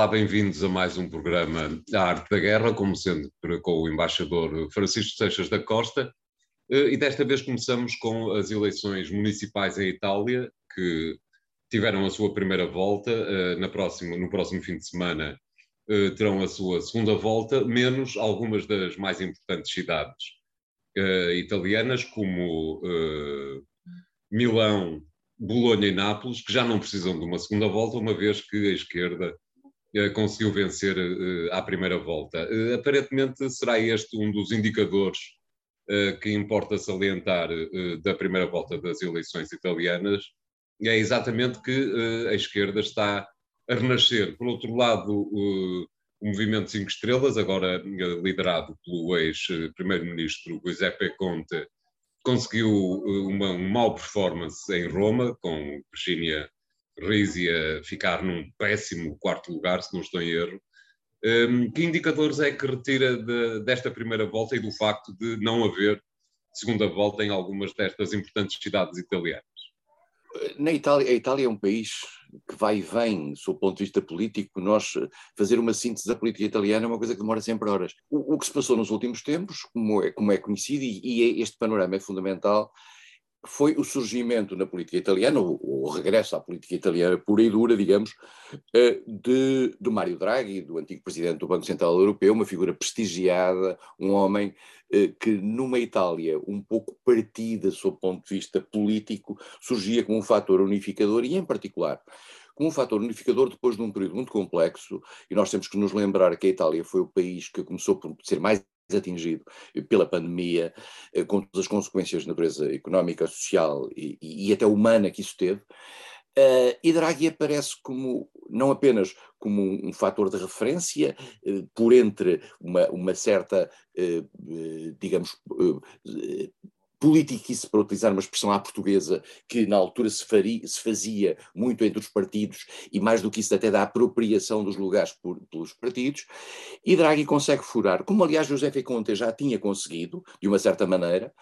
Olá, bem-vindos a mais um programa A Arte da Guerra, como sempre com o embaixador Francisco Seixas da Costa. Eh, e desta vez começamos com as eleições municipais em Itália, que tiveram a sua primeira volta. Eh, na próxima, no próximo fim de semana eh, terão a sua segunda volta, menos algumas das mais importantes cidades italianas, como Milão, Bolonha e Nápoles, que já não precisam de uma segunda volta, uma vez que a esquerda conseguiu vencer eh, à primeira volta. Eh, aparentemente será este um dos indicadores que importa salientar da primeira volta das eleições italianas, é exatamente que a esquerda está a renascer. Por outro lado, o Movimento Cinco Estrelas, agora liderado pelo ex-primeiro-ministro Giuseppe Conte, conseguiu uma, uma mau performance em Roma, com Virginia Risi a ficar num péssimo quarto lugar, se não estou em erro. Um, que indicadores é que retira de, desta primeira volta e do facto de não haver segunda volta em algumas destas importantes cidades italianas? Na Itália, a Itália é um país que vai e vem, do ponto de vista político, nós fazer uma síntese da política italiana é uma coisa que demora sempre horas. O, o que se passou nos últimos tempos, como é, como é conhecido, e, e este panorama é fundamental, foi o surgimento na política italiana, o, o, regresso à política italiana pura e dura, digamos, eh, de, de Mário Draghi, do antigo presidente do Banco Central Europeu, uma figura prestigiada, um homem eh, que numa Itália um pouco partida sob o ponto de vista político, surgia como um fator unificador e, em particular, como um fator unificador depois de um período muito complexo, e nós temos que nos lembrar que a Itália foi o país que começou por ser mais atingido pela pandemia, eh, com todas as consequências de natureza económica, social e, e até humana que isso teve, Uh, e Draghi aparece como, não apenas como um, um fator de referência, uh, por entre uma, uma certa, uh, digamos, politiquice, para utilizar uma expressão à portuguesa, que na altura se, faria, se, fazia muito entre os partidos, e mais do que isso até da apropriação dos lugares por, pelos partidos, e Draghi consegue furar, como aliás José Conte já tinha conseguido, de uma certa maneira,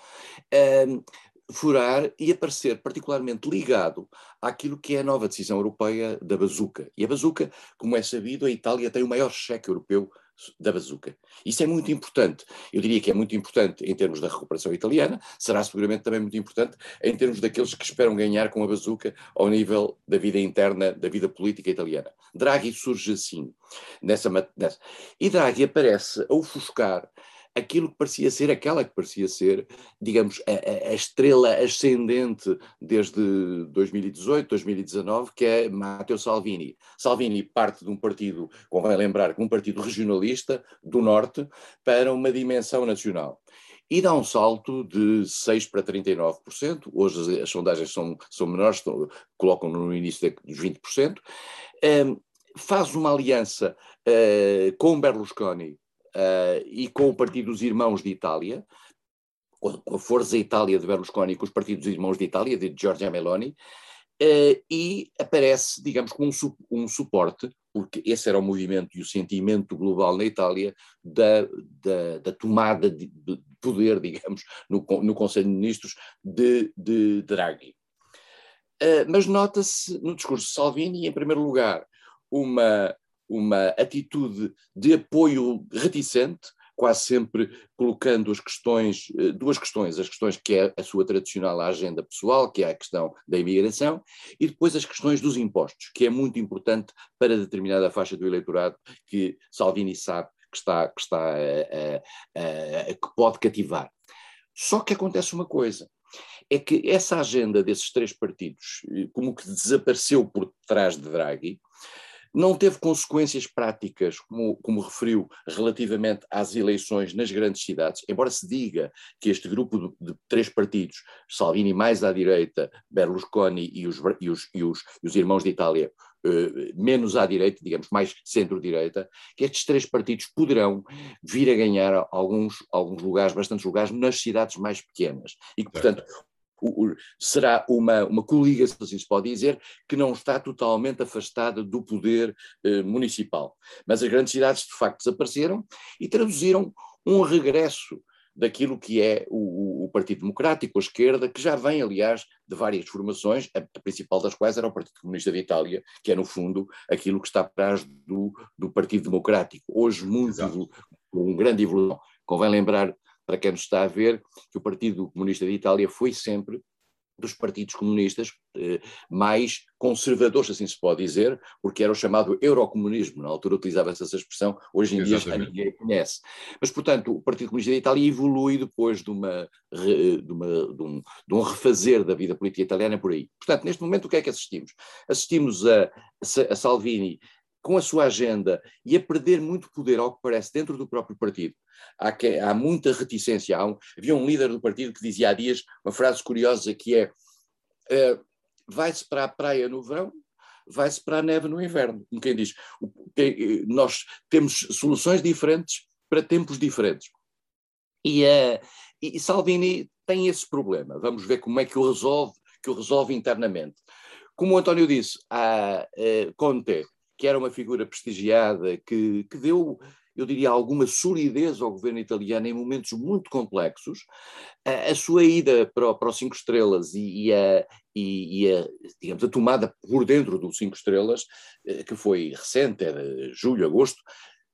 um, furar e aparecer particularmente ligado àquilo que é a nova decisão europeia da bazuca. E a bazuca, como é sabido, a Itália tem o maior cheque europeu da bazuca. Isso é muito importante. Eu diria que é muito importante em termos da recuperação italiana, será seguramente também muito importante em termos daqueles que esperam ganhar com a bazuca ao nível da vida interna, da vida política italiana. Draghi surge assim, nessa, nessa. E Draghi aparece a ofuscar aquilo que parecia ser, aquela que parecia ser, digamos, a, a, estrela ascendente desde 2018, 2019, que é Matteo Salvini. Salvini parte de um partido, convém lembrar, um partido regionalista do Norte para uma dimensão nacional e dá um salto de 6% para 39%. Hoje as, as sondagens são, são menores, estão, colocam no início dos 20%. Um, faz uma aliança uh, com Berlusconi uh, e com o Partido dos Irmãos de Itália, com a Força Itália de Berlusconi, com os Partidos dos Irmãos de Itália, de Giorgia Meloni, uh, e aparece, digamos, como um, su um, suporte, porque esse era o movimento e o sentimento global na Itália da, da, da tomada de, de, poder, digamos, no, no Conselho de Ministros de, de Draghi. Uh, mas nota-se no discurso de Salvini, em primeiro lugar, uma uma atitude de apoio reticente, quase sempre colocando as questões, eh, duas questões, as questões que é a sua tradicional agenda pessoal, que é a questão da imigração, e depois as questões dos impostos, que é muito importante para determinada faixa do eleitorado que Salvini sabe que está, que está a, a, a, que pode cativar. Só que acontece uma coisa, é que essa agenda desses três partidos, eh, como que desapareceu por trás de Draghi, não teve consequências práticas, como, como, referiu, relativamente às eleições nas grandes cidades, embora se diga que este grupo de, de três partidos, Salvini mais à direita, Berlusconi e os, e os, e os, e os irmãos de Itália, Uh, menos à direita, digamos, mais centro-direita, que estes três partidos poderão vir a ganhar alguns, alguns lugares, bastantes lugares, nas cidades mais pequenas. E que, portanto, será uma, uma coligação, assim se pode dizer, que não está totalmente afastada do poder eh, municipal. Mas as grandes cidades, de facto, desapareceram e traduziram um regresso daquilo que é o, o, Partido Democrático, a esquerda, que já vem, aliás, de várias formações, a, principal das quais era o Partido Comunista de Itália, que é, no fundo, aquilo que está atrás do, do Partido Democrático. Hoje, muito, com grande evolução. Convém lembrar, para quem nos está a ver, que o Partido Comunista de Itália foi sempre dos partidos comunistas eh, mais conservadores, assim se pode dizer, porque era o chamado eurocomunismo. Na altura utilizava-se essa expressão, hoje em Exatamente. dia ninguém conhece. Mas, portanto, o Partido Comunista da Itália evolui depois de, uma, de, uma, de, um, de um refazer da vida política italiana por aí. Portanto, neste momento, o que é que assistimos? Assistimos a, a Salvini com a sua agenda e a perder muito poder, ao que parece, dentro do próprio partido. Há, que, há muita reticência. Há um, havia um líder do partido que dizia há dias uma frase curiosa que é uh, vai-se para a praia no verão, vai-se para a neve no inverno. Como quem diz, eh, nós temos soluções diferentes para tempos diferentes. E, uh, e Salvini tem esse problema. Vamos ver como é que o resolve, que o resolve internamente. Como o António disse, a uh, Conte que era uma figura prestigiada, que, que deu, eu diria, alguma solidez ao governo italiano em momentos muito complexos, a, a sua ida para, para os Cinco Estrelas e, e, a, e, e, a, digamos, a tomada por dentro dos Cinco Estrelas, eh, que foi recente, era julho, agosto,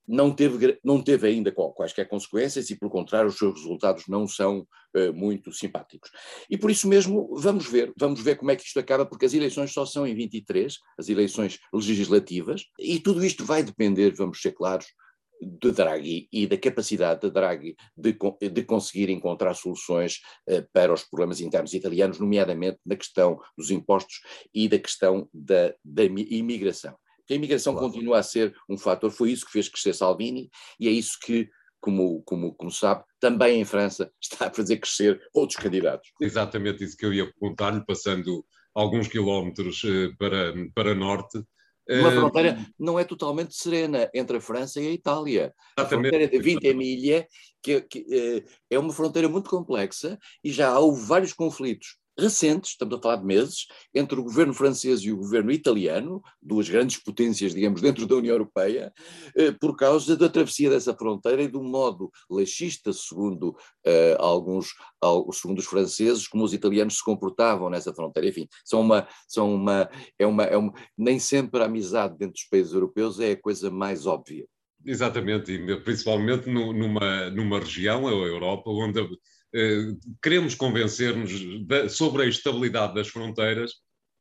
não teve, não teve ainda quaisquer consequências e, pelo contrário, os seus resultados não são uh, muito simpáticos. E por isso mesmo, vamos ver, vamos ver como é que isto acaba, porque as eleições só são em 23, as eleições legislativas, e tudo isto vai depender, vamos ser claros, de Draghi e da capacidade de Draghi de, de conseguir encontrar soluções uh, para os problemas internos italianos, nomeadamente na questão dos impostos e da questão da, da imigração que a imigração claro. continua a ser um fator, foi isso que fez crescer Salvini e é isso que, como, como, como sabe, também em França está a fazer crescer outros candidatos. Exatamente isso que eu ia perguntar-lhe, passando alguns quilómetros uh, para, para norte. Uma uh, fronteira não é totalmente serena entre a França e a Itália. Exatamente. A fronteira de Vintimiglia que, que uh, é uma fronteira muito complexa e já houve vários conflitos recentes, estamos a falar de meses, entre o governo francês e o governo italiano, duas grandes potências, digamos, dentro da União Europeia, eh, por causa da travessia dessa fronteira e do modo laxista, segundo uh, alguns, segundo os franceses, como os italianos se comportavam nessa fronteira. Enfim, são uma, são uma, é uma, é uma, nem sempre a amizade dentro dos países europeus é a coisa mais óbvia. Exatamente, e principalmente numa, numa região, a Europa, onde queremos convencer-nos sobre a estabilidade das fronteiras,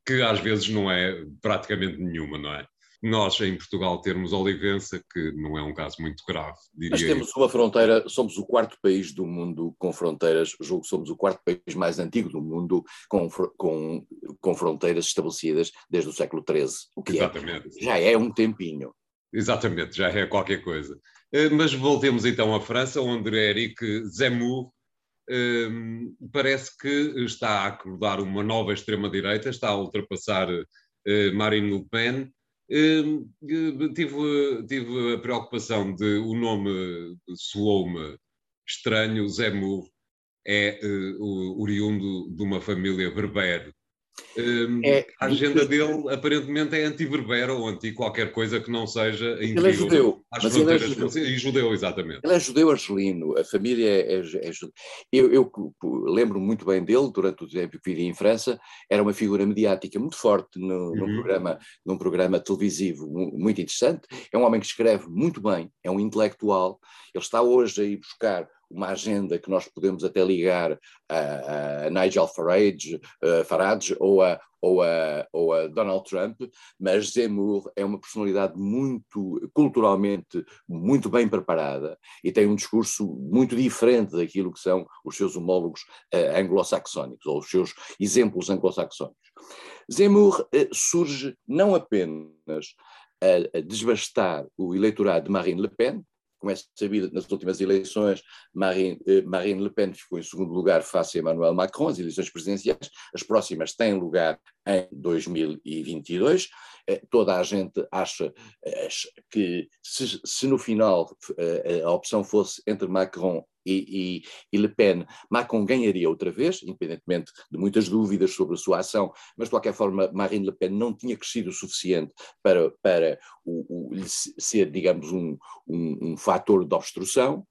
que às vezes não é praticamente nenhuma, não é? Nós, em Portugal, termos Olivença, que não é um caso muito grave, diria Mas temos eu. uma fronteira, somos o quarto país do mundo com fronteiras, julgo que somos o quarto país mais antigo do mundo com, com, com fronteiras estabelecidas desde o século XIII, o que é, Exatamente. É, já é um tempinho. Exatamente, já é qualquer coisa. Eh, mas voltemos então à França, onde Eric Zemmour parece que está a acordar uma nova extrema-direita, está a ultrapassar uh, Marine Le Pen. Um, tive, tive a preocupação de o nome soou-me estranho, Zemmour é uh, oriundo de uma família berbere um, é, a agenda dele aparentemente é anti-verbera ou anti qualquer coisa que não seja ele é judeu, mas ele é judeu. e judeu, exatamente. Ele é judeu argelino, a família é, é, é judeu. Eu, eu lembro muito bem dele, durante o tempo que vivi em França, era uma figura mediática muito forte no, uhum. num, programa, num programa televisivo muito interessante, é um homem que escreve muito bem, é um intelectual, ele está hoje a ir buscar uma agenda que nós podemos até ligar a, a Nigel Farage, a Farage ou, a, ou, a, ou a Donald Trump, mas Zemmour é uma personalidade muito, culturalmente, muito bem preparada e tem um discurso muito diferente daquilo que são os seus homólogos uh, anglo-saxónicos, ou os seus exemplos anglo-saxónicos. Zemmour uh, surge não apenas a, a desbastar o eleitorado de Marine Le Pen, como é sabido, nas últimas eleições, Marine, eh, Marine Le Pen ficou em segundo lugar face a Emmanuel Macron, as eleições presidenciais, as próximas têm lugar em 2022. Eh, toda a gente acha eh, que se, se no final a opção fosse entre Macron e, e, e, Le Pen, Macron ganharia outra vez, independentemente de muitas dúvidas sobre a sua ação, mas de qualquer forma Marine Le Pen não tinha crescido o suficiente para, para o, o, ser, digamos, um, um, um fator de obstrução.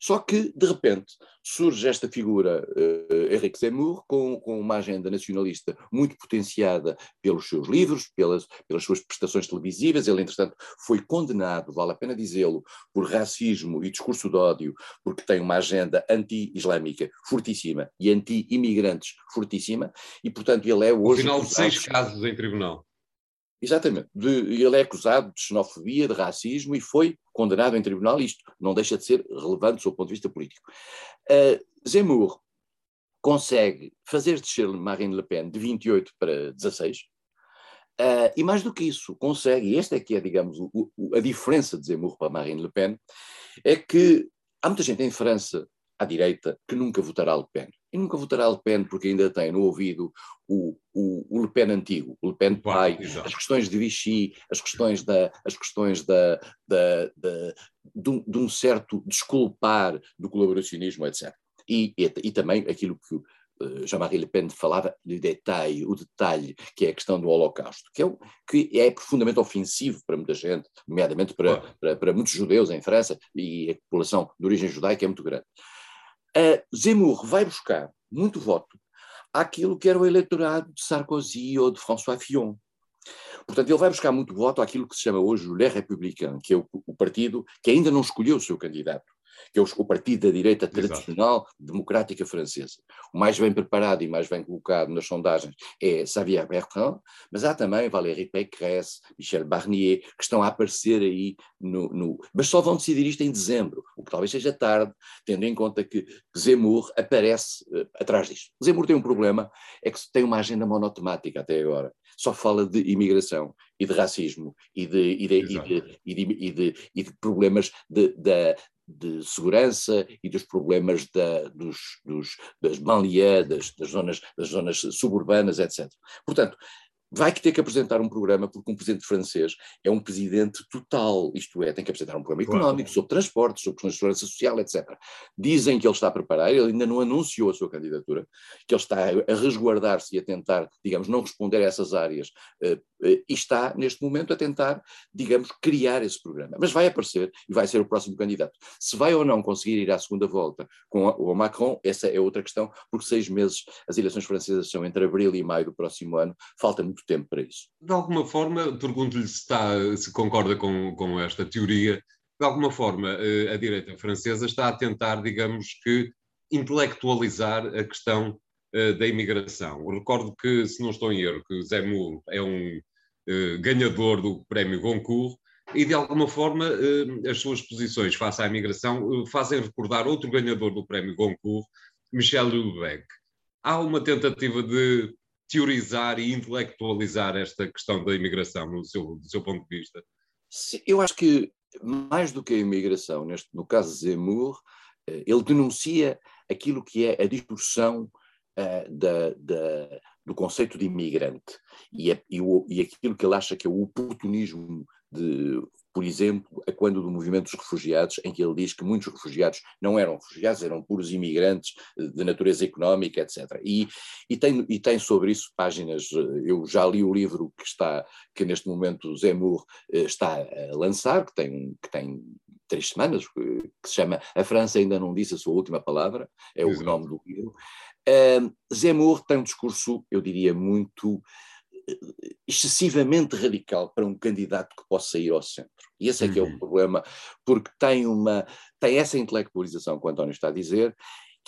Só que, de repente, surge esta figura, uh, Henrique Zemmour, com, com uma agenda nacionalista muito potenciada pelos seus livros, pelas, pelas suas prestações televisivas. Ele, entretanto, foi condenado, vale a pena dizê-lo, por racismo e discurso de ódio, porque tem uma agenda anti-islâmica fortíssima e anti-imigrantes fortíssima, e, portanto, ele é hoje. No final de seis casos em tribunal. Exatamente. De, ele é acusado de xenofobia, de racismo e foi condenado em tribunal. Isto não deixa de ser relevante do ponto de vista político. Uh, Zemmour consegue fazer descer Marine Le Pen de 28 para 16. Uh, ah, e mais do que isso, consegue, e esta é que é, digamos, o, o, a diferença de Zemmour para Marine Le Pen, é que há muita gente em França, à direita, que nunca votará Le Pen e nunca votará Le Pen porque ainda tem no ouvido o, o, o Le Pen antigo, o Le Pen pai, as questões de Vichy, as questões da, as questões da, da, da de, um, de, um, certo desculpar do colaboracionismo, etc. E, e, e também aquilo que uh, Jean-Marie Le Pen falava de detalhe, o detalhe, que é a questão do Holocausto, que é, que é profundamente ofensivo para muita gente, nomeadamente para, para, para muitos judeus em França, e a população de origem judaica é muito grande. Zemmour vai buscar muito voto àquilo que era o eleitorado de Sarkozy ou de François Fillon. Portanto, ele vai buscar muito voto àquilo que se chama hoje o Les Républicains, que é o, o partido que ainda não escolheu o seu candidato que é o partido da direita tradicional Exato. democrática francesa. O mais bem preparado e mais bem colocado nas sondagens é Xavier Bertrand, mas há também Valérie Pécresse, Michel Barnier, que estão a aparecer aí no, no, Mas só vão decidir isto em dezembro, talvez seja tarde, tendo em conta que Zemmour aparece uh, atrás disto. Zemmour tem um problema, é que tem uma agenda monotemática até agora. Só fala de imigração e de racismo e de, e de, problemas de, de segurança e dos problemas da, dos, dos, das banlieues, das, das, zonas, das zonas suburbanas, etc. Portanto, vai ter que apresentar um programa, porque um presidente francês é um presidente total, isto é, tem que apresentar um programa económico, sobre transportes, sobre questões de segurança social, etc. Dizem que ele está a preparar, ele ainda não anunciou a sua candidatura, que ele está a resguardar-se e a tentar, digamos, não responder a essas áreas, uh, uh, e está, neste momento, a tentar, digamos, criar esse programa. Mas vai aparecer e vai ser o próximo candidato. Se vai ou não conseguir ir à segunda volta com o Macron, essa é outra questão, porque seis meses, as eleições francesas são entre abril e maio do próximo ano, falta muito muito tempo para isso. De alguma forma, pergunto-lhe se, está, se concorda com, com esta teoria, de alguma forma eh, a direita francesa está a tentar, digamos que, intelectualizar a questão eh, da imigração. recordo que, se não estou em erro, que Zemmour é um eh, ganhador do prémio Goncourt e, de alguma forma, as suas posições face à imigração fazem recordar outro ganhador do prémio Goncourt, Michel Houellebecq. Há uma tentativa de teorizar e intelectualizar esta questão da imigração, no seu, do seu ponto de vista? Eu acho que mais do que a imigração, neste, no caso de Zemmour, eh, ele denuncia aquilo que é a distorção uh, da, da, do conceito de imigrante e, a, e, o, e, aquilo que ele acha que é o oportunismo de por exemplo, a quando do movimento dos refugiados, em que ele diz que muitos refugiados não eram refugiados, eram puros imigrantes eh, de natureza económica, etc. E, e, tem, e tem sobre isso páginas, eh, eu já li o livro que está, que neste momento Zemmour eh, está a lançar, que tem, que tem três semanas, que se chama A França ainda não disse a sua última palavra, é Exato. o nome do livro. Uh, Zemmour tem um discurso, eu diria, muito excessivamente radical para um candidato que possa ir ao centro. E esse é que é o uhum. problema, porque tem, uma, tem essa intelectualização que o António está a dizer,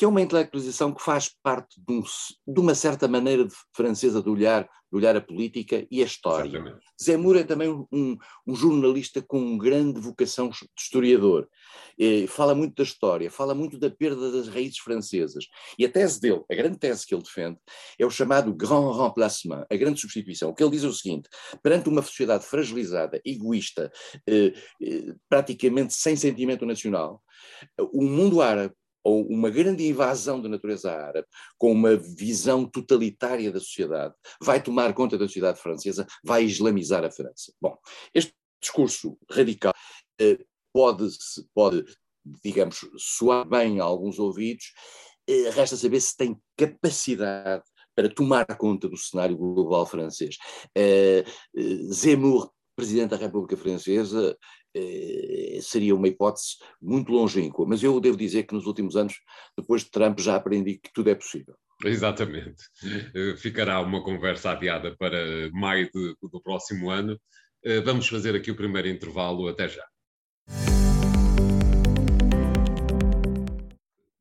que é uma intelectualização que faz parte de, um, de uma certa maneira de, francesa de olhar, de olhar a política e a história. Exatamente. Zemmour é também um, um, jornalista com grande vocação de historiador. Eh, fala muito da história, fala muito da perda das raízes francesas. E a tese dele, a grande tese que ele defende, é o chamado grand remplacement, a grande substituição. O que ele diz é o seguinte: perante uma sociedade fragilizada, egoísta, eh, eh, praticamente sem sentimento nacional, o mundo árabe ou uma grande invasão da natureza árabe, com uma visão totalitária da sociedade, vai tomar conta da sociedade francesa, vai islamizar a França. Bom, este discurso radical eh, pode, pode, digamos, soar bem a alguns ouvidos, eh, resta saber se tem capacidade para tomar conta do cenário global francês. Eh, Zemmour Presidente da República Francesa eh, seria uma hipótese muito longínqua, mas eu devo dizer que nos últimos anos, depois de Trump, já aprendi que tudo é possível. Exatamente. Eh, ficará uma conversa adiada para maio de, do próximo ano. Eh, vamos fazer aqui o primeiro intervalo. Até já.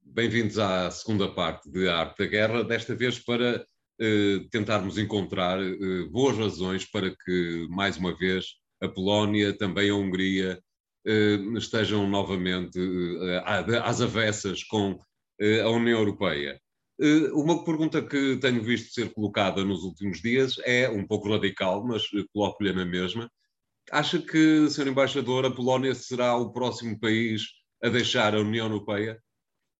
Bem-vindos à segunda parte de Arte da Guerra, desta vez para tentarmos encontrar eh, boas razões para que, mais uma vez, a Polónia, também a Hungria, eh, estejam novamente às avessas com a União Europeia. Uma pergunta que tenho visto ser colocada nos últimos dias é um pouco radical, mas coloco-lhe na mesma. Acha que, Sr. Embaixador, a Polónia será o próximo país a deixar a União Europeia?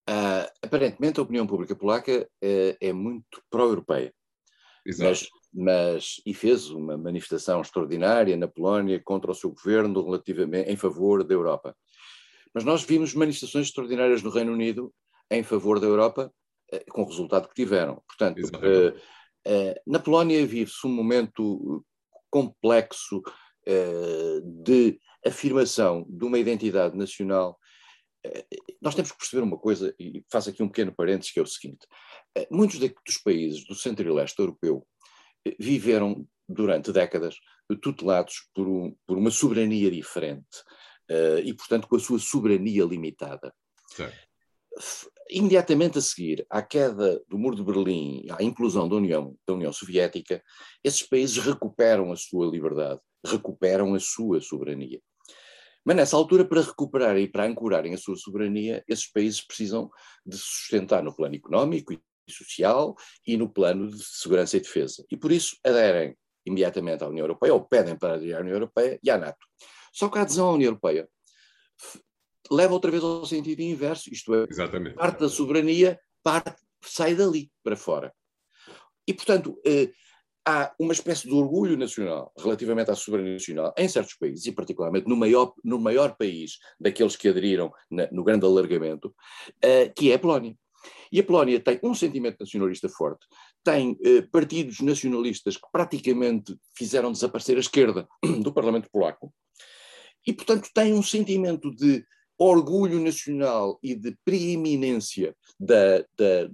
Uh, aparentemente a opinião pública polaca uh, é muito pró-europeia. Mas, mas, e fez uma manifestação extraordinária na Polónia contra o seu governo relativamente em favor da Europa. Mas nós vimos manifestações extraordinárias no Reino Unido em favor da Europa, uh, com o resultado que tiveram. Portanto, na Polónia vive-se um momento complexo de afirmação de uma identidade nacional nós temos que perceber uma coisa, e faço aqui um pequeno parênteses, que é o seguinte: eh, muitos dos países do centro e leste europeu eh, viveram durante décadas tutelados por, um, por uma soberania diferente e, portanto, com a sua soberania limitada. Imediatamente a seguir à queda do Muro de Berlim, à inclusão da União, da União Soviética, esses países recuperam a sua liberdade, recuperam a sua soberania. Mas nessa altura, para recuperarem e para ancorarem a sua soberania, esses países precisam de se sustentar no plano económico e social e no plano de segurança e defesa. E por isso aderem imediatamente à União Europeia, ou pedem para aderir à União Europeia e à NATO. Só que a adesão à União Europeia leva outra vez ao sentido inverso, isto é, Exatamente. parte da soberania parte, sai dali para fora. E, portanto, eh, há uma espécie de orgulho nacional relativamente à soberania nacional em certos países, e particularmente no maior, no maior país daqueles que aderiram na, no grande alargamento, uh, que é a Polónia. E a Polónia tem um sentimento nacionalista forte, tem uh, partidos nacionalistas que praticamente fizeram desaparecer a esquerda do Parlamento polaco, e, portanto, tem um sentimento de orgulho nacional e de preeminência da, da,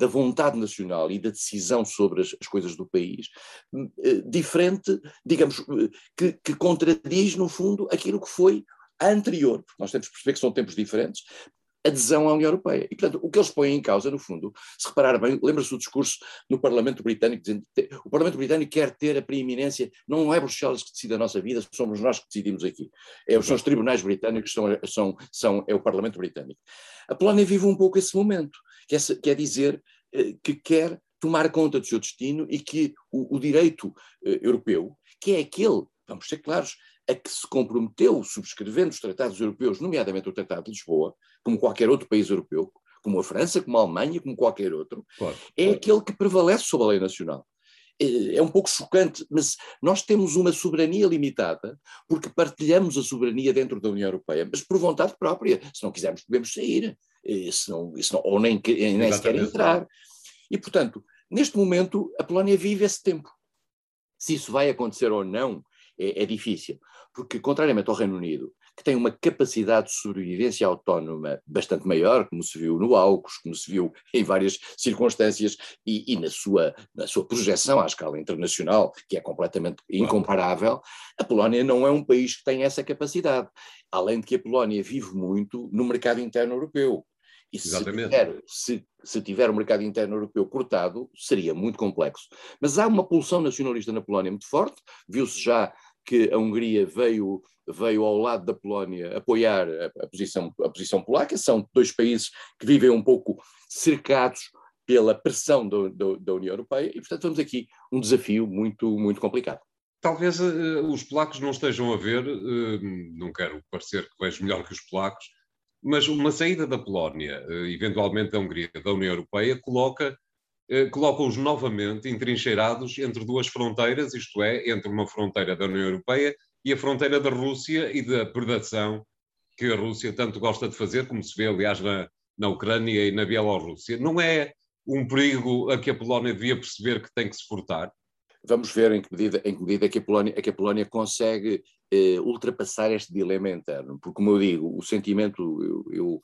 da vontade nacional e da decisão sobre as, as coisas do país, hum, eh, diferente, digamos, eh, que, que, contradiz, no fundo, aquilo que foi anterior. Nós temos que perceber que são tempos diferentes. Adesão à União Europeia. E, portanto, o que eles põem em causa, no fundo, se reparar bem, lembra-se do discurso no Parlamento Britânico, dizendo que o Parlamento Britânico quer ter a preeminência, não é Bruxelas que decide a nossa vida, somos nós que decidimos aqui. É, são os tribunais britânicos, são, são, são, é o Parlamento Britânico. A Polónia vive um pouco esse momento quer, quer dizer eh, que quer tomar conta do seu destino e que o, o direito eh, europeu, que é aquele, vamos ser claros, a que se comprometeu subscrevendo os tratados europeus, nomeadamente o Tratado de Lisboa, como qualquer outro país europeu, como a França, como a Alemanha, como qualquer outro, claro, é claro. aquele que prevalece sobre a lei nacional. É, é um pouco chocante, mas nós temos uma soberania limitada porque partilhamos a soberania dentro da União Europeia, mas por vontade própria. Se não quisermos, podemos sair isso não, isso não, ou nem, nem sequer entrar. E, portanto, neste momento, a Polónia vive esse tempo. Se isso vai acontecer ou não, é, é difícil, porque, contrariamente ao Reino Unido, que tem uma capacidade de sobrevivência autónoma bastante maior, como se viu no AUKUS, como se viu em várias circunstâncias, e, e, na, sua, na sua projeção à escala internacional, que é completamente incomparável, a Polónia não é um país que tem essa capacidade. Além de que a Polónia vive muito no mercado interno europeu. E se tiver, se, se tiver o mercado interno europeu cortado, seria muito complexo. Mas há uma pulsão nacionalista na Polónia muito forte, viu-se já que a Hungria veio, veio ao lado da Polónia apoiar a, a, posição, a posição polaca, são dois países que vivem um pouco cercados pela pressão do, do, da União Europeia, e portanto temos aqui um desafio muito, muito complicado. Talvez uh, os polacos não estejam a ver, uh, não quero parecer que vejo melhor que os polacos, mas uma saída da Polónia, eh, eventualmente da Hungria, da União Europeia, coloca eh, coloca-os novamente entrincheirados entre duas fronteiras, isto é, entre uma fronteira da União Europeia e a fronteira da Rússia e da predação que a Rússia tanto gosta de fazer, como se vê, aliás, na, na Ucrânia e na Bielorrússia. Não é um perigo a que a Polónia devia perceber que tem que se furtar? Vamos ver em que medida, em que medida que, a Polónia, é que a Polónia consegue eh, ultrapassar este dilema interno, porque, como eu digo, o sentimento, eu, eu,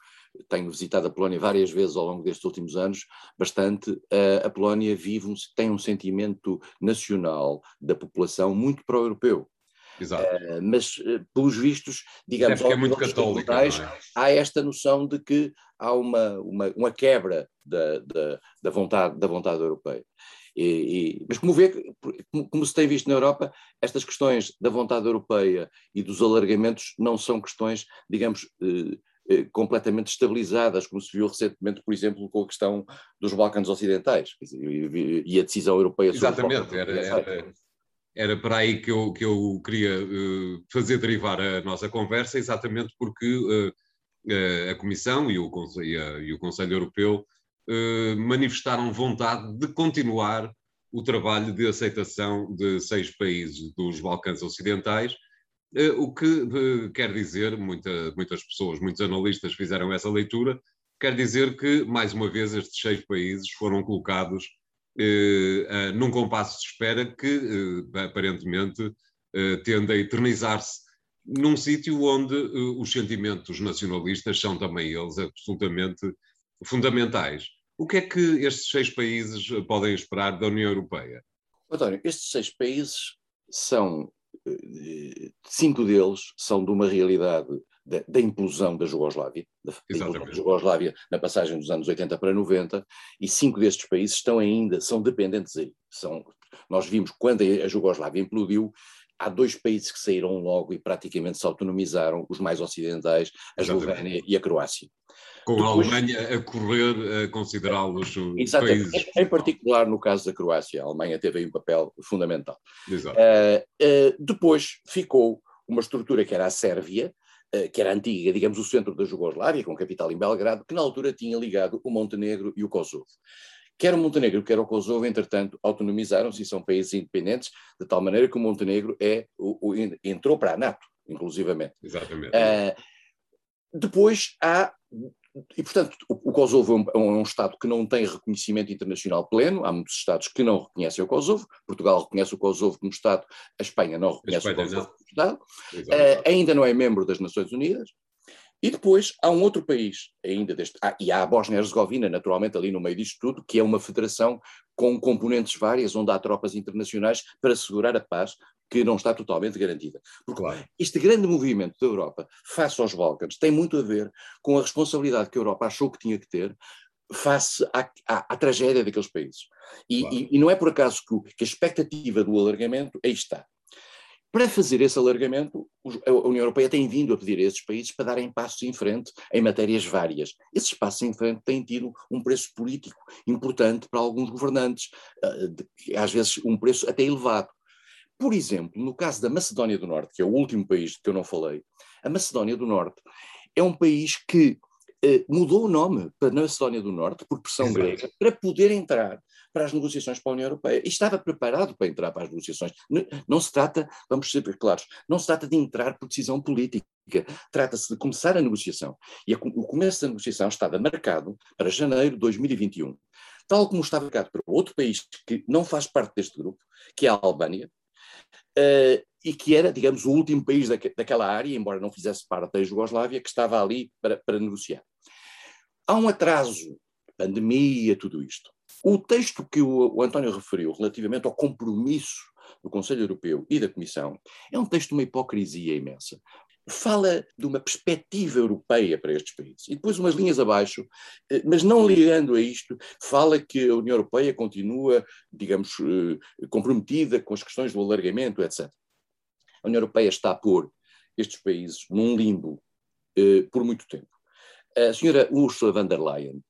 tenho visitado a Polónia várias vezes ao longo destes últimos anos, bastante, uh, a Polónia vive, um, tem um sentimento nacional da população muito pró-europeu. Exato. Uh, mas, uh, pelos vistos, digamos, é muito católica, é? há esta noção de que há uma, uma, uma quebra da, da, da, vontade, da vontade europeia. E, e, mas como vê, como, como, se tem visto na Europa, estas questões da vontade europeia e dos alargamentos não são questões, digamos, eh, eh, completamente estabilizadas, como se viu recentemente, por exemplo, com a questão dos Balcãs Ocidentais. E, e a decisão europeia sobre Exatamente, era, era, era, para aí que eu, que eu queria uh, fazer derivar a nossa conversa, exatamente porque uh, a Comissão e o, e, e o Conselho Europeu manifestaram vontade de continuar o trabalho de aceitação de seis países dos Balcãs Ocidentais, uh, o que uh, quer dizer, muita, muitas pessoas, muitos analistas fizeram essa leitura, quer dizer que, mais uma vez, estes seis países foram colocados num compasso de espera que, aparentemente, tende a eternizar-se num sítio onde os sentimentos nacionalistas são também eles absolutamente fundamentais. O que é que estes seis países podem esperar da União Europeia? António, estes seis países são, eh, cinco deles são de uma realidade da, da implosão da Jugoslávia, da, da Jugoslávia na passagem dos anos 80 para 90, e cinco destes países estão ainda, são dependentes aí. São, nós vimos quando a Jugoslávia implodiu, há dois países que saíram logo e praticamente se autonomizaram, os mais ocidentais, a Eslovénia e a Croácia. Com Depois, a Alemanha a correr a considerá-los países. Em particular, no caso da Croácia, a Alemanha teve aí um papel fundamental. Exato. Uh, uh, depois ficou uma estrutura que era a Sérvia, uh, que era antiga, digamos, o centro da Jugoslávia, com capital em Belgrado, que na altura tinha ligado o Montenegro e o Kosovo. Quer o Montenegro, quer o Kosovo, entretanto, autonomizaram-se e são países independentes, de tal maneira que o Montenegro é, o, o entrou para a NATO, inclusivamente. Exatamente. Uh, depois há e, portanto, o, Kosovo é um, é um, Estado que não tem reconhecimento internacional pleno, há muitos Estados que não reconhecem o Kosovo, Portugal reconhece o Kosovo como Estado, a Espanha não reconhece Espanha, o Kosovo como Estado, uh, ainda não é membro das Nações Unidas, e depois há um outro país, ainda deste. Ah, e há a Bósnia-Herzegovina, naturalmente, ali no meio disto tudo, que é uma federação com componentes várias, onde há tropas internacionais para assegurar a paz, que não está totalmente garantida. Porque claro. este grande movimento da Europa face aos Balcãs tem muito a ver com a responsabilidade que a Europa achou que tinha que ter face à, à, à tragédia daqueles países. E, claro. e, e, não é por acaso que, que a expectativa do alargamento aí está. Para fazer esse alargamento, a União Europeia tem vindo a pedir a esses países para darem passos em frente em matérias várias. Esses passos em frente têm tido um preço político importante para alguns governantes, ah, às vezes um preço até elevado. Por exemplo, no caso da Macedónia do Norte, que é o último país que eu não falei, a Macedónia do Norte é um país que eh, mudou o nome para Macedónia do Norte, por pressão grega, para poder entrar para as negociações para a União Europeia. E estava preparado para entrar para as negociações. Não, se trata, vamos ser claros, não se trata de entrar por decisão política, trata-se de começar a negociação. E a, o começo da negociação estava marcado para janeiro de 2021. Tal como estava marcado para outro país que não faz parte deste grupo, que é a Albânia, uh, e que era, digamos, o último país daquela área, embora não fizesse parte da Jugoslávia, que estava ali para, para negociar. Há um atraso, pandemia, tudo isto. O texto que o, o António referiu relativamente ao compromisso do Conselho Europeu e da Comissão é um texto de uma hipocrisia imensa. Fala de uma perspectiva europeia para estes países. E depois, umas linhas abaixo, eh, mas não ligando a isto, fala que a União Europeia continua, digamos, eh, comprometida com as questões do alargamento, etc. A União Europeia está a pôr estes países num limbo eh, por muito tempo. A senhora Ursula von der Leyen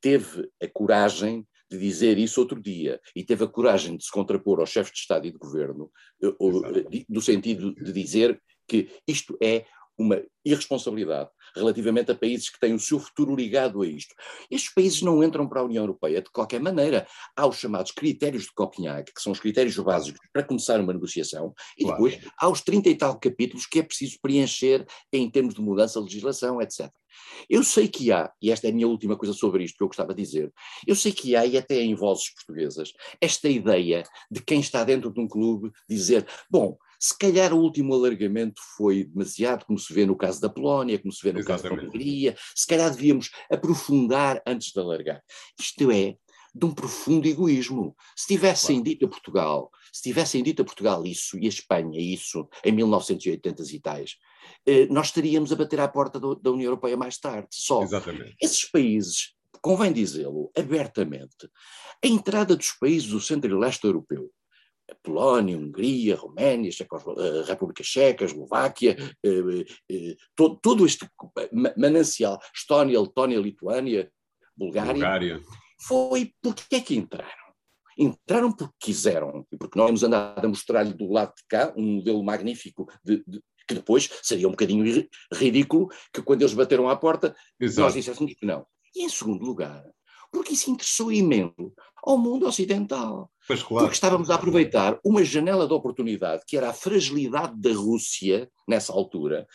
teve a coragem de dizer isso outro dia e teve a coragem de se contrapor aos chefes de Estado e de Governo, eh, no sentido de dizer que isto é uma irresponsabilidade relativamente a países que têm o seu futuro ligado a isto. Estes países não entram para a União Europeia de qualquer maneira. Há os chamados critérios de Copenhague, que são os critérios básicos para começar uma negociação, e claro. depois há os 30 e tal capítulos que é preciso preencher em termos de mudança de legislação, etc. Eu sei que há, e esta é a minha última coisa sobre isto que eu gostava de dizer, eu sei que há, e até em vozes portuguesas, esta ideia de quem está dentro de um clube dizer, bom, se calhar o último alargamento foi demasiado, como se vê no caso da Polónia, como se vê no Exatamente. caso da Hungria, se calhar devíamos aprofundar antes de alargar. Isto é de um profundo egoísmo. Se tivessem claro. dito a Portugal, se tivessem dito a Portugal isso e a Espanha isso em 1980 e tais, eh, nós estaríamos a bater à porta do, da União Europeia mais tarde. Só Exatamente. esses países, convém dizê-lo abertamente, a entrada dos países do centro e leste europeu Polónia, Hungria, Roménia, eh, República Checa, Eslováquia, todo, todo, este manancial, Estónia, Letónia, Lituânia, Bulgária, Bulgária, foi porque é que entraram? Entraram porque quiseram, e porque nós temos andado a mostrar-lhe do lado de cá um modelo magnífico de, de, que depois seria um bocadinho ridículo que quando eles bateram à porta Exato. nós dissessemos que não. E em segundo lugar, porque isso interessou imenso ao mundo ocidental. Claro. Porque estávamos a aproveitar uma janela de oportunidade, que era a fragilidade da Rússia, nessa altura,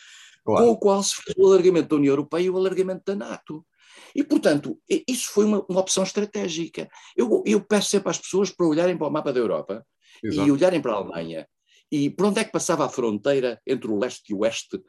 claro. com o qual se fez o alargamento da União Europeia e o alargamento da NATO. E, portanto, isso foi uma, uma opção estratégica. Eu, eu, peço sempre às pessoas para olharem para o mapa da Europa Exato. e olharem para a Alemanha. E por onde é que passava a fronteira entre o leste e o oeste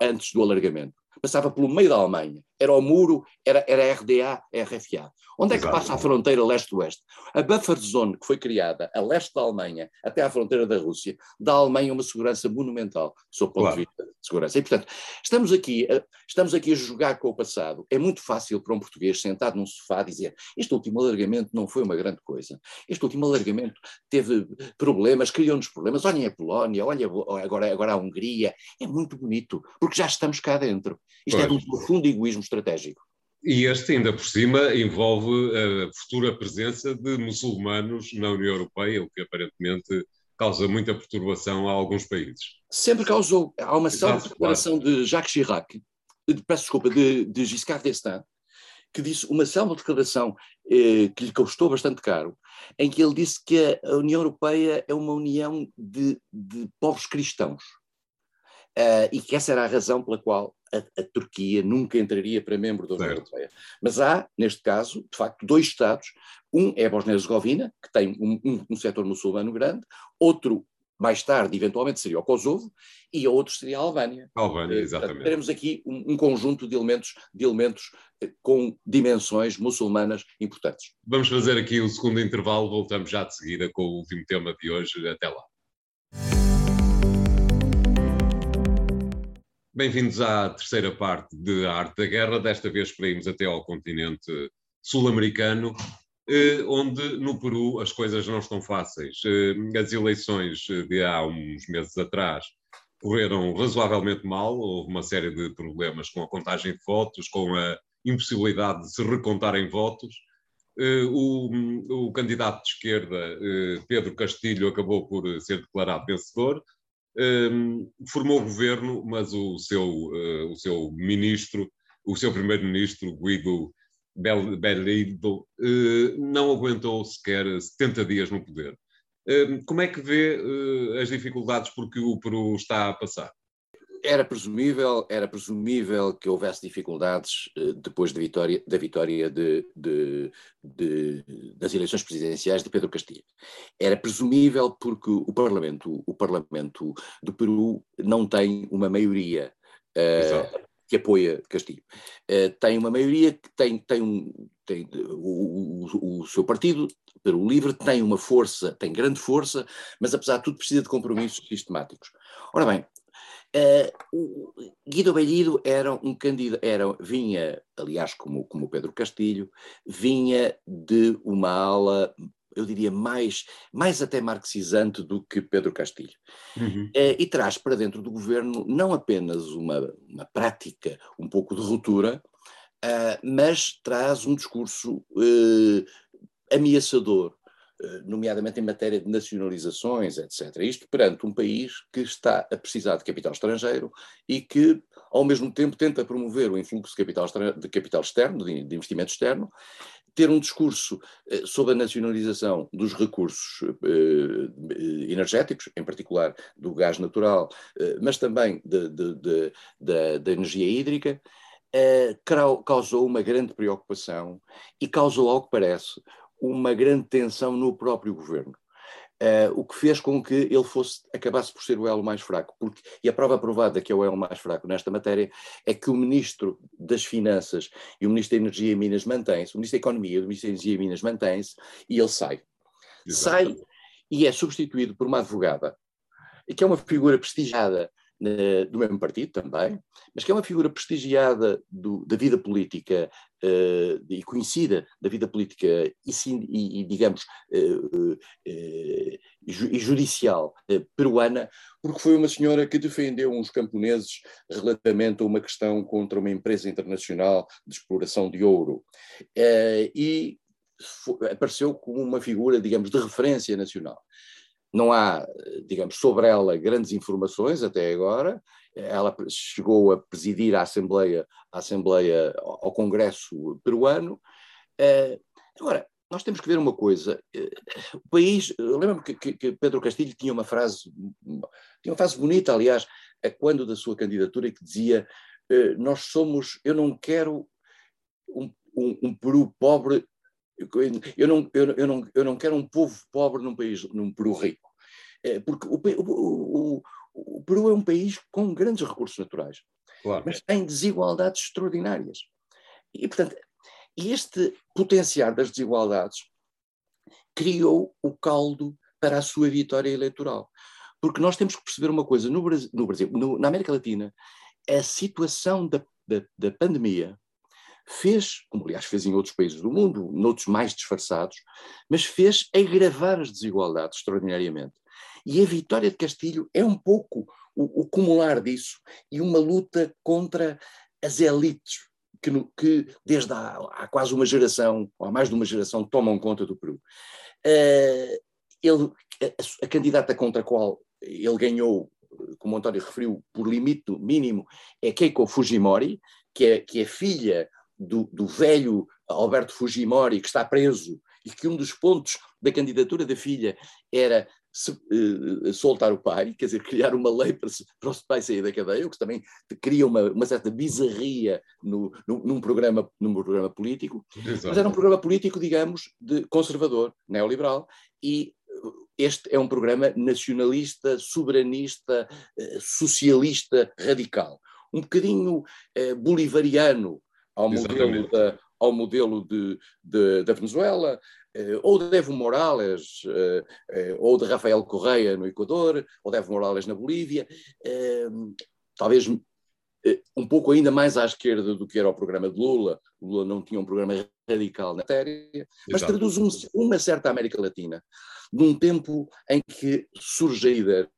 antes do alargamento? Passava pelo meio da Alemanha era o muro, era, era RDA, RFA. Onde é que passa a fronteira leste-oeste? A buffer zone que foi criada a leste da Alemanha até à fronteira da Rússia dá à Alemanha uma segurança monumental, do seu ponto claro. de vista de segurança. E, portanto, estamos aqui, a, estamos aqui a jogar com o passado. É muito fácil para um português sentado num sofá dizer este último alargamento não foi uma grande coisa. Este último alargamento teve problemas, criou-nos problemas. Olhem a Polónia, olha agora, agora a Hungria. É muito bonito, porque já estamos cá dentro. Isto pois. é de um profundo egoísmo estratégico. E este, ainda por cima, envolve a futura presença de muçulmanos na União Europeia, o que aparentemente causa muita perturbação a alguns países. Sempre causou. Há uma célebre declaração claro. de Jacques Chirac, de, peço desculpa, de, de Giscard d'Estaing, que disse uma célebre declaração eh, que lhe custou bastante caro, em que ele disse que a União Europeia é uma união de, de povos cristãos. Uh, e que essa era a razão pela qual a, a, Turquia nunca entraria para membro da União Europeia. Mas há, neste caso, de facto, dois Estados. Um é a Bosnia-Herzegovina, que tem um, um, um setor muçulmano grande, outro, mais tarde, eventualmente, seria o Kosovo, e o outro seria a Albânia. Albânia, eh, exatamente. Portanto, teremos aqui um, um, conjunto de elementos, de elementos eh, com dimensões muçulmanas importantes. Vamos fazer aqui o segundo intervalo, voltamos já de seguida com o último tema de hoje. Até lá. Bem-vindos à terceira parte de A Arte da Guerra. Desta vez para até ao continente sul-americano, eh, onde no Peru as coisas não estão fáceis. Eh, as eleições de há uns meses atrás correram razoavelmente mal, houve uma série de problemas com a contagem de votos, com a impossibilidade de se recontarem votos. Eh, o, o candidato de esquerda, Pedro Castilho, acabou por ser declarado vencedor um, formou governo, mas o seu, uh, o seu ministro, o seu primeiro-ministro, Guido Bellido, uh, não aguentou sequer 70 dias no poder. Uh, como é que vê as dificuldades por que o Peru está a passar? Era presumível, era presumível que houvesse dificuldades eh, depois da vitória, da vitória de, de, de, das eleições presidenciais de Pedro Castilho. Era presumível porque o Parlamento, o Parlamento do Peru não tem uma maioria uh, que apoia Castilho. Uh, tem uma maioria que tem, tem, um, tem o, o, o seu partido, Peru Livre, tem uma força, tem grande força, mas apesar de tudo precisa de compromissos sistemáticos. Ora bem, Uh, Guido Bellido era um candidato, era, vinha, aliás, como, como Pedro Castilho, vinha de uma ala, eu diria, mais, mais até marxizante do que Pedro Castilho. Uhum. Uh, e traz para dentro do governo não apenas uma, uma prática um pouco de ruptura, uh, mas traz um discurso ameaçador nomeadamente em matéria de nacionalizações, etc. Isto perante um país que está a precisar de capital estrangeiro e que, ao mesmo tempo, tenta promover o influxo de capital, de capital externo, de, investimento externo, ter um discurso eh, sobre a nacionalização dos recursos eh, energéticos, em particular do gás natural, mas também da energia hídrica, causou uma grande preocupação e causou, ao que parece, uma grande tensão no próprio governo. Uh, o que fez com que ele fosse, acabasse por ser o elo mais fraco. Porque, e a prova provada que é o elo mais fraco nesta matéria é que o Ministro das Finanças e o Ministro da Energia e Minas mantém-se, o Ministro da Economia e o Ministro da Energia e Minas mantém-se, e ele sai. Sai e é substituído por uma advogada, que é uma figura prestigiada do mesmo partido também, mas que é uma figura prestigiada do, da vida política uh, e conhecida da vida política e, e, e digamos, uh, uh, e judicial peruana, porque foi uma senhora que defendeu uns camponeses relativamente a uma questão contra uma empresa internacional de exploração de ouro. e apareceu como uma figura, digamos, de referência nacional. Não há, digamos, sobre ela grandes informações até agora. Ela chegou a presidir a Assembleia, a Assembleia ao Congresso peruano. Eh, agora, nós temos que ver uma coisa. Eh, o país, lembro-me que, que, Pedro Castilho tinha uma frase, tinha uma frase bonita, aliás, a quando da sua candidatura, que dizia: eh, Nós somos, eu não quero um, um, um Peru pobre eu não, eu, eu, não, eu não quero um povo pobre num país, num Peru rico. É, porque o, o, o, o, Peru é um país com grandes recursos naturais, claro. mas tem desigualdades extraordinárias. E, portanto, este potenciar das desigualdades criou o caldo para a sua vitória eleitoral. Porque nós temos que perceber uma coisa: no Brasil, no Brasil no, na América Latina, a situação da, da, da pandemia fez, como aliás fez em outros países do mundo, noutros mais disfarçados, mas fez agravar as desigualdades extraordinariamente. E a vitória de Castilho é um pouco o, o cumular disso e uma luta contra as elites que, que desde há, há, quase uma geração, ou há mais de uma geração, tomam conta do Peru. Uh, ele, a, a, candidata contra a qual ele ganhou, como o António referiu, por limite mínimo, é Keiko Fujimori, que é, que é filha do, do velho Alberto Fujimori, que está preso, e que um dos pontos da candidatura da filha era se, uh, soltar o pai, quer dizer, criar uma lei para, para o pai sair da cadeia, o que também cria uma, uma certa bizarria no, no, num, programa, num programa político, Exato. mas era um programa político, digamos, de conservador, neoliberal, e este é um programa nacionalista, soberanista, uh, socialista, radical. Um bocadinho uh, bolivariano, ao modelo, da, ao modelo de, de, da Venezuela, eh, ou de Evo Morales, eh, eh, ou de Rafael Correia no Equador, ou de Evo Morales na Bolívia, talvez um pouco ainda mais à esquerda do que era o programa de Lula. Lula não tinha um programa radical na matéria, mas Exato. traduz um, uma certa América Latina, num tempo em que surgem ideias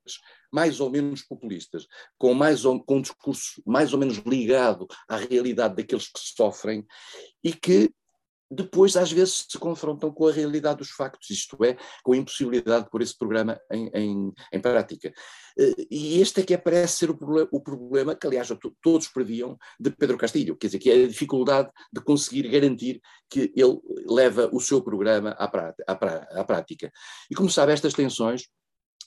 mais ou menos populistas, com, mais ou, com um discurso mais ou menos ligado à realidade daqueles que sofrem e que depois às vezes se confrontam com a realidade dos factos, isto é, com a impossibilidade de pôr esse programa em, em, em prática. Eh, e este é que parece ser o, problema, o problema que, aliás, todos previam de Pedro Castilho, quer dizer, que é a dificuldade de conseguir garantir que ele leva o seu programa à prática. E como sabe, estas tensões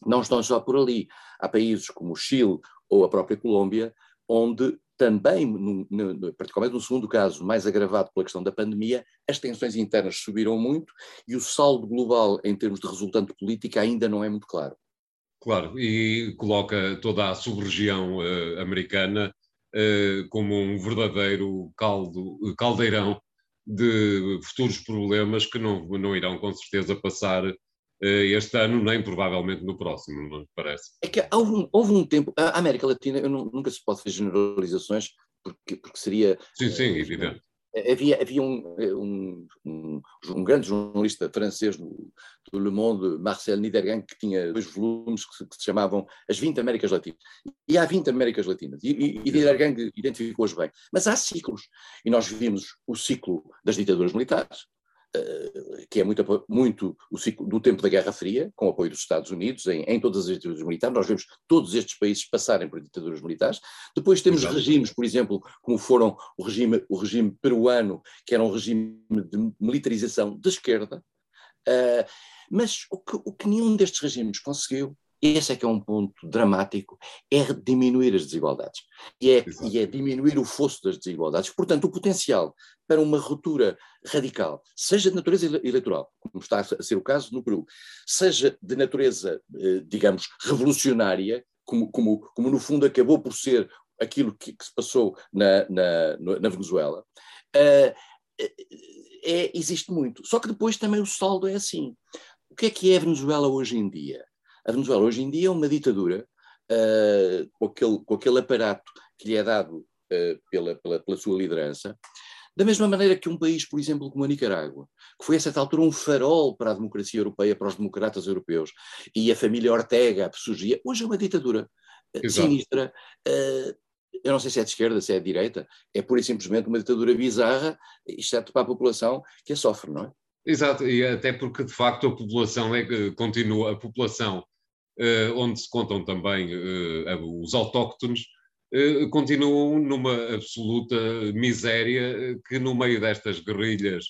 não estão só por ali. Há países como o Chile ou a própria Colômbia, onde também, no, no, particularmente no segundo caso, mais agravado pela questão da pandemia, as tensões internas subiram muito e o saldo global em termos de resultante política ainda não é muito claro. Claro, e coloca toda a sub-região uh, americana uh, como um verdadeiro caldo, caldeirão de futuros problemas que não, não irão com certeza passar este ano, nem provavelmente no próximo, não parece. É que houve um, houve um tempo, a América Latina, não, nunca se pode fazer generalizações, porque, porque seria. Sim, sim, uh, evidente. Havia, havia um, um, um, um, grande jornalista francês do, do, Le Monde, Marcel Niedergang, que tinha dois volumes que se, que se, chamavam As 20 Américas Latinas. E há 20 Américas Latinas, e, e, e identificou-as bem. Mas há ciclos, e nós vimos o ciclo das ditaduras militares, que é muito, muito o ciclo do tempo da Guerra Fria, com o apoio dos Estados Unidos em, em todas as ditaduras militares. Nós vemos todos estes países passarem por ditaduras militares. Depois temos Exato. regimes, por exemplo, como foram o regime, o regime peruano, que era um regime de militarização da esquerda. Uh, mas o que, o que nenhum destes regimes conseguiu esse é que é um ponto dramático, é diminuir as desigualdades. E é, e é, diminuir o fosso das desigualdades. Portanto, o potencial para uma ruptura radical, seja de natureza eleitoral, como está a ser o caso no Peru, seja de natureza, eh, digamos, revolucionária, como, como, como no fundo acabou por ser aquilo que, que se passou na, na, na Venezuela, uh, é, existe muito. Só que depois também o saldo é assim. O que é que é a Venezuela hoje em dia? A Venezuela hoje em dia é uma ditadura uh, com, aquele, com aquele aparato que lhe é dado uh, pela, pela, pela sua liderança, da mesma maneira que um país, por exemplo, como a Nicarágua, que foi a certa altura um farol para a democracia europeia, para os democratas europeus, e a família Ortega surgia, hoje é uma ditadura uh, sinistra. Uh, eu não sei se é de esquerda, se é de direita, é pura e simplesmente uma ditadura bizarra, exceto para a população que a sofre, não é? Exato, e até porque de facto a população é, continua, a população onde se contam também eh, os autóctones, eh, continuam numa absoluta miséria que no meio destas guerrilhas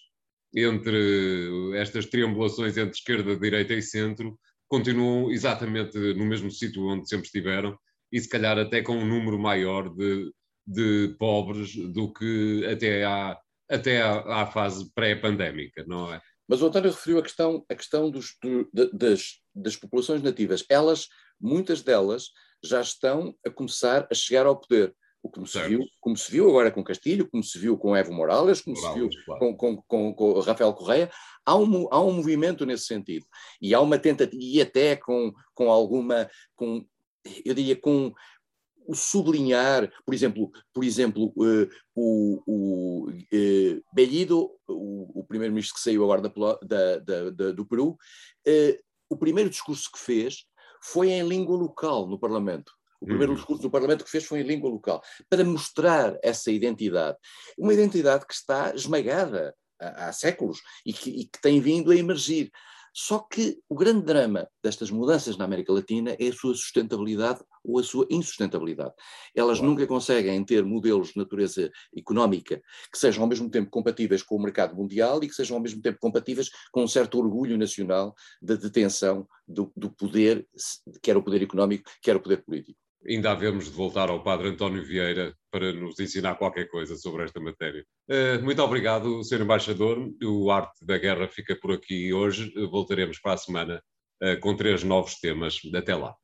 entre estas triangulações entre esquerda, direita e centro, continuam exatamente no mesmo sítio onde sempre estiveram e se calhar até com um número maior de, de pobres do que até à, até à, à fase pré-pandémica, não é? Mas o António referiu a questão, a questão dos, do, das, das populações nativas. Elas, muitas delas, já estão a começar a chegar ao poder. O como se, viu, como se viu agora com Castilho, como se viu com Evo Morales, como Morales, se viu claro. com, com, com, com, Rafael Correia, há um, há um movimento nesse sentido. E há uma tentativa, e até com, com alguma, com, eu diria, com o sublinhar, por exemplo, por exemplo uh, o, o uh, Bellido, o, o primeiro-ministro que saiu agora da, da, da, do Peru, uh, o primeiro discurso que fez foi em língua local no Parlamento. O primeiro uhum. discurso do Parlamento que fez foi em língua local, para mostrar essa identidade. Uma identidade que está esmagada há, há séculos e que, e que tem vindo a emergir. Só que o grande drama destas mudanças na América Latina é a sua sustentabilidade ou a sua insustentabilidade. Elas claro. nunca conseguem ter modelos de natureza económica que sejam ao mesmo tempo compatíveis com o mercado mundial e que sejam ao mesmo tempo compatíveis com um certo orgulho nacional da detenção do, do poder, quer o poder económico, quer o poder político ainda havemos de voltar ao Padre António Vieira para nos ensinar qualquer coisa sobre esta matéria. Uh, muito obrigado, Sr. Embaixador. O Arte da Guerra fica por aqui hoje. Voltaremos para a semana uh, com três novos temas. Até lá.